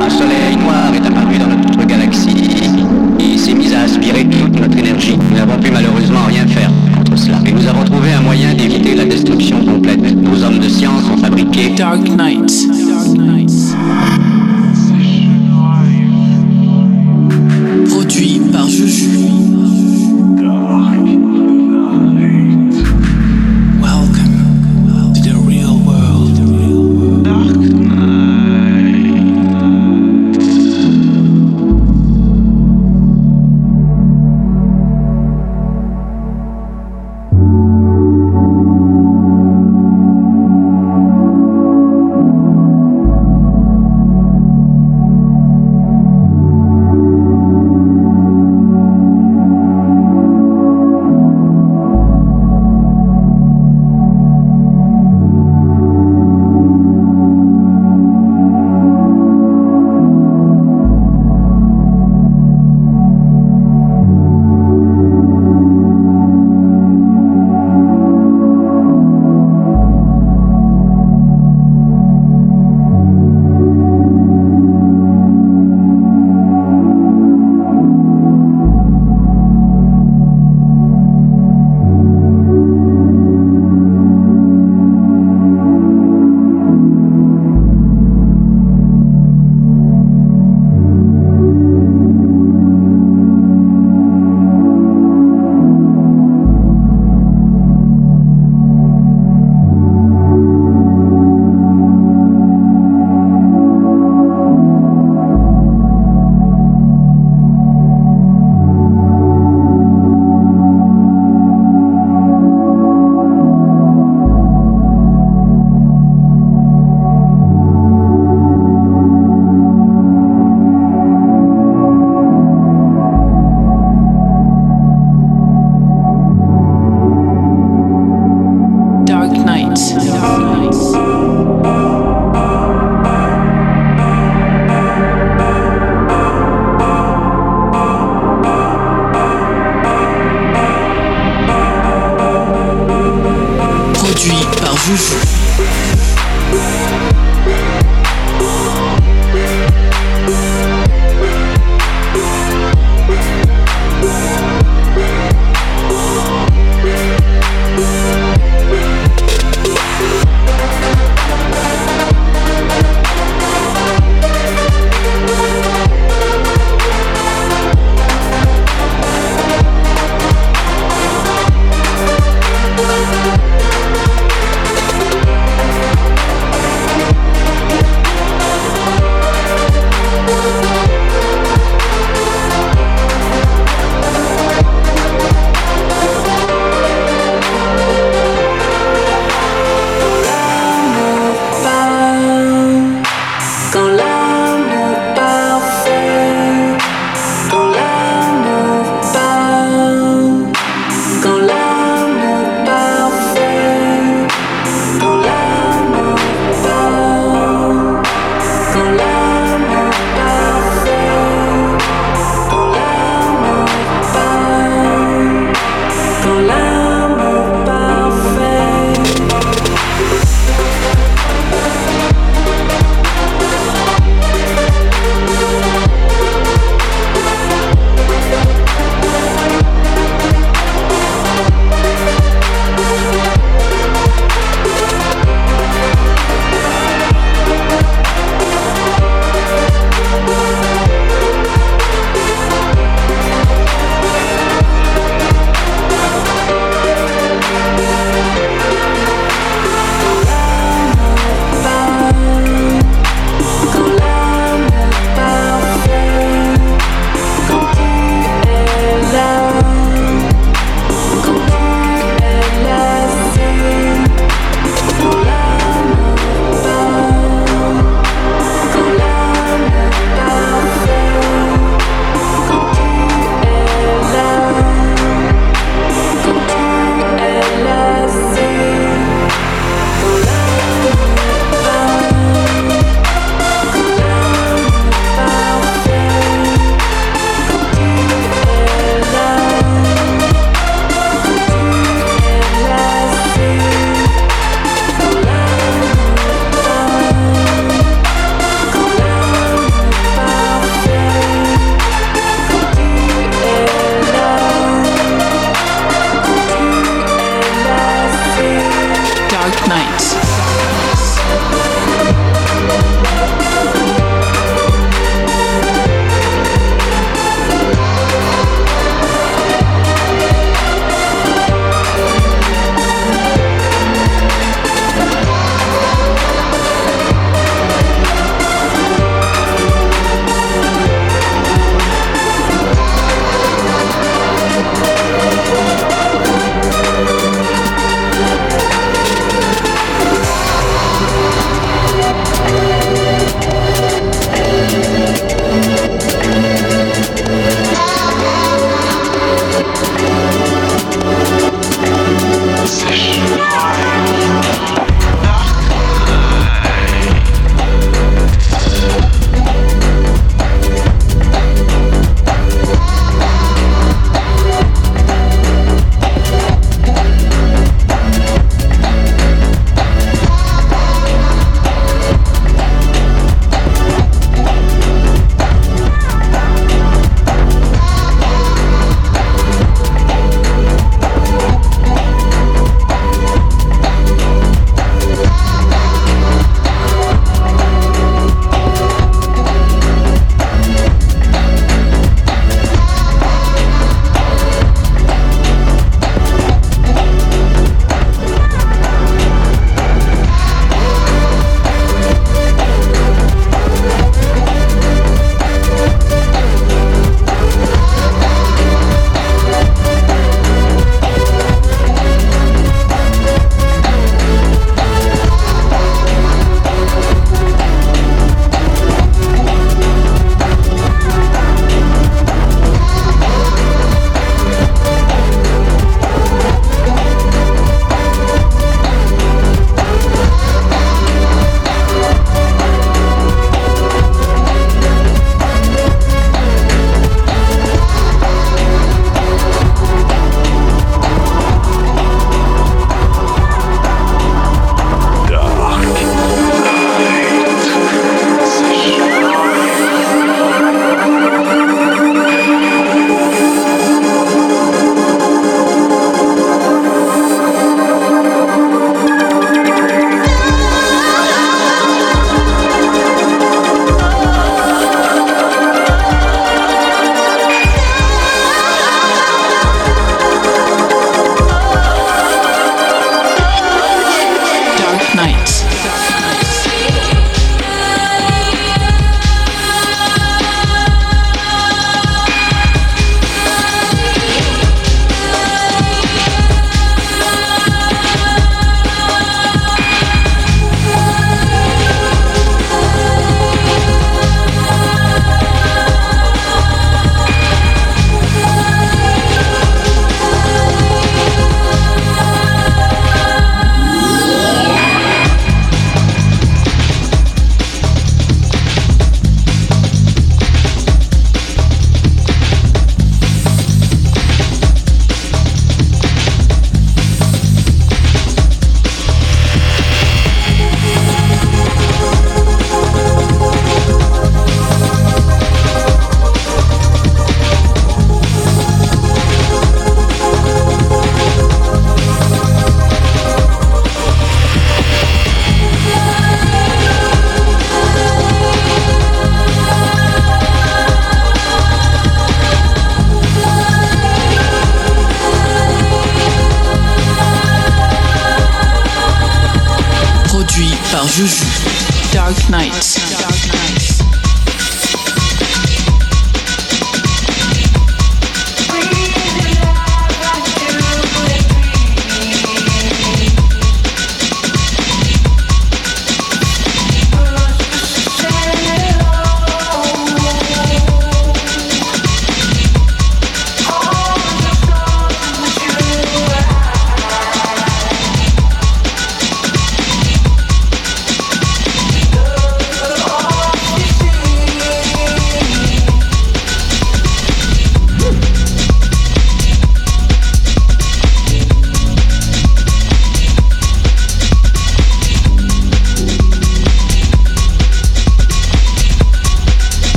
Un soleil noir est apparu dans notre galaxie et s'est mis à aspirer toute notre énergie. Nous n'avons pu malheureusement rien faire contre cela. Et nous avons trouvé un moyen d'éviter la destruction complète. Nos hommes de science ont fabriqué Dark Knight. Produit par Juju.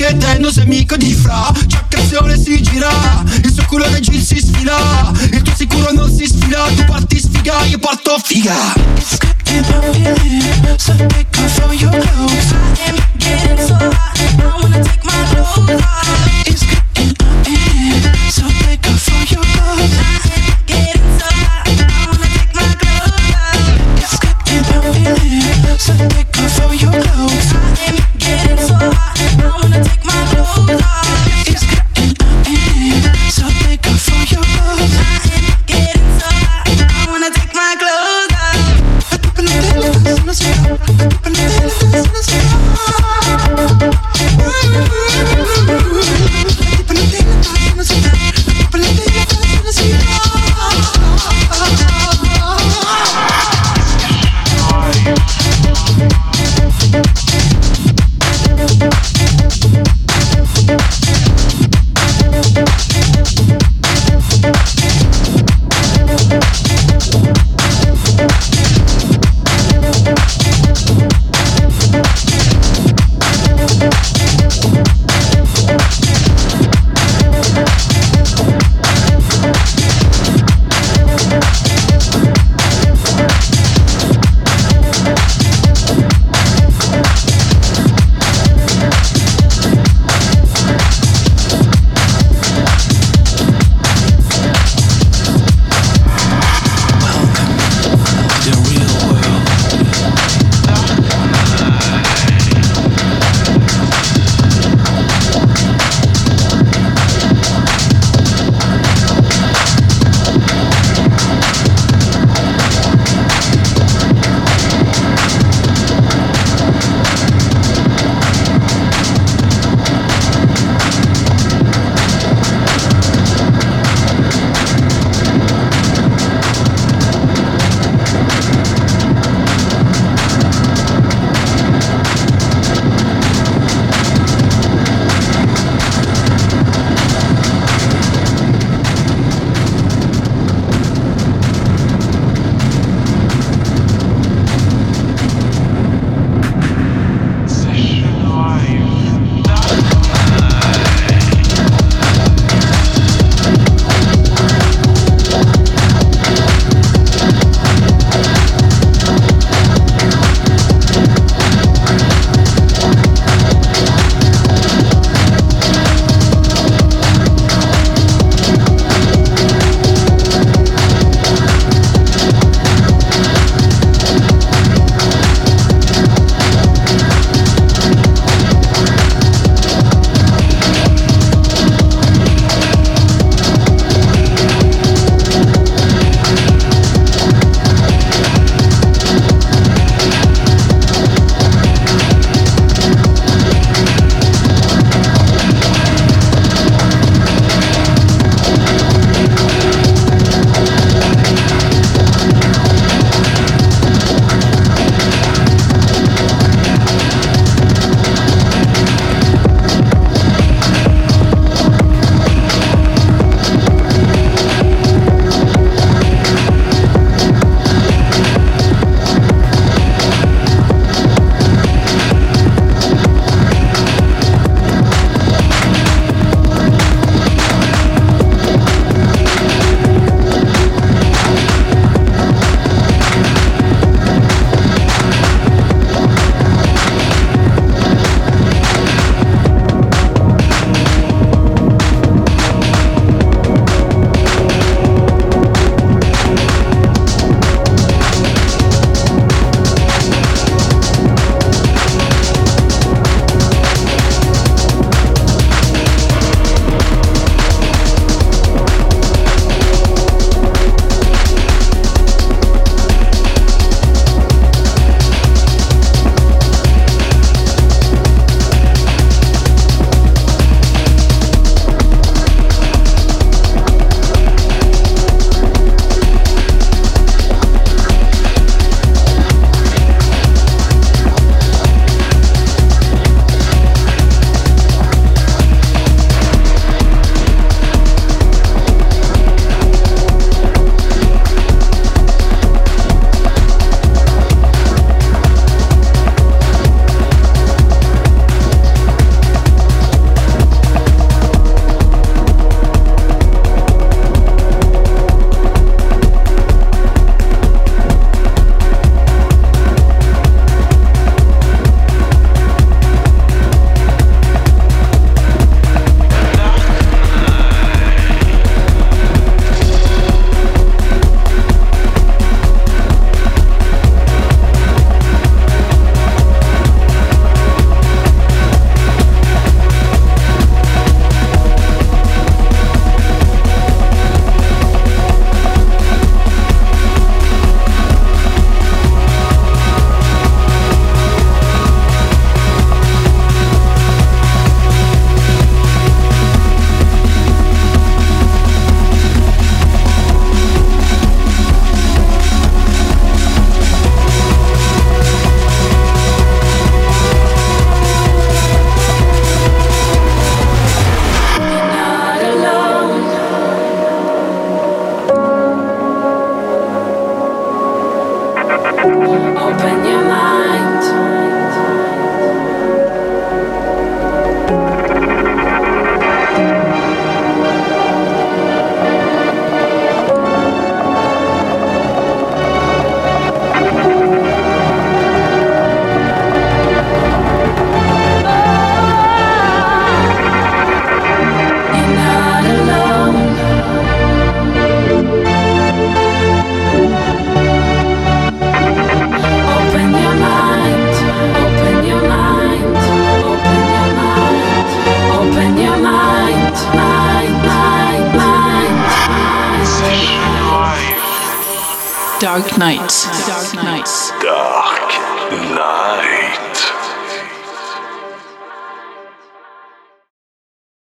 che Denno sei amico di Fra. Giaccazione si gira, il suo culo del jeans si sfila. Il tuo sicuro non si sfila, tu parti sfiga, io parto figa.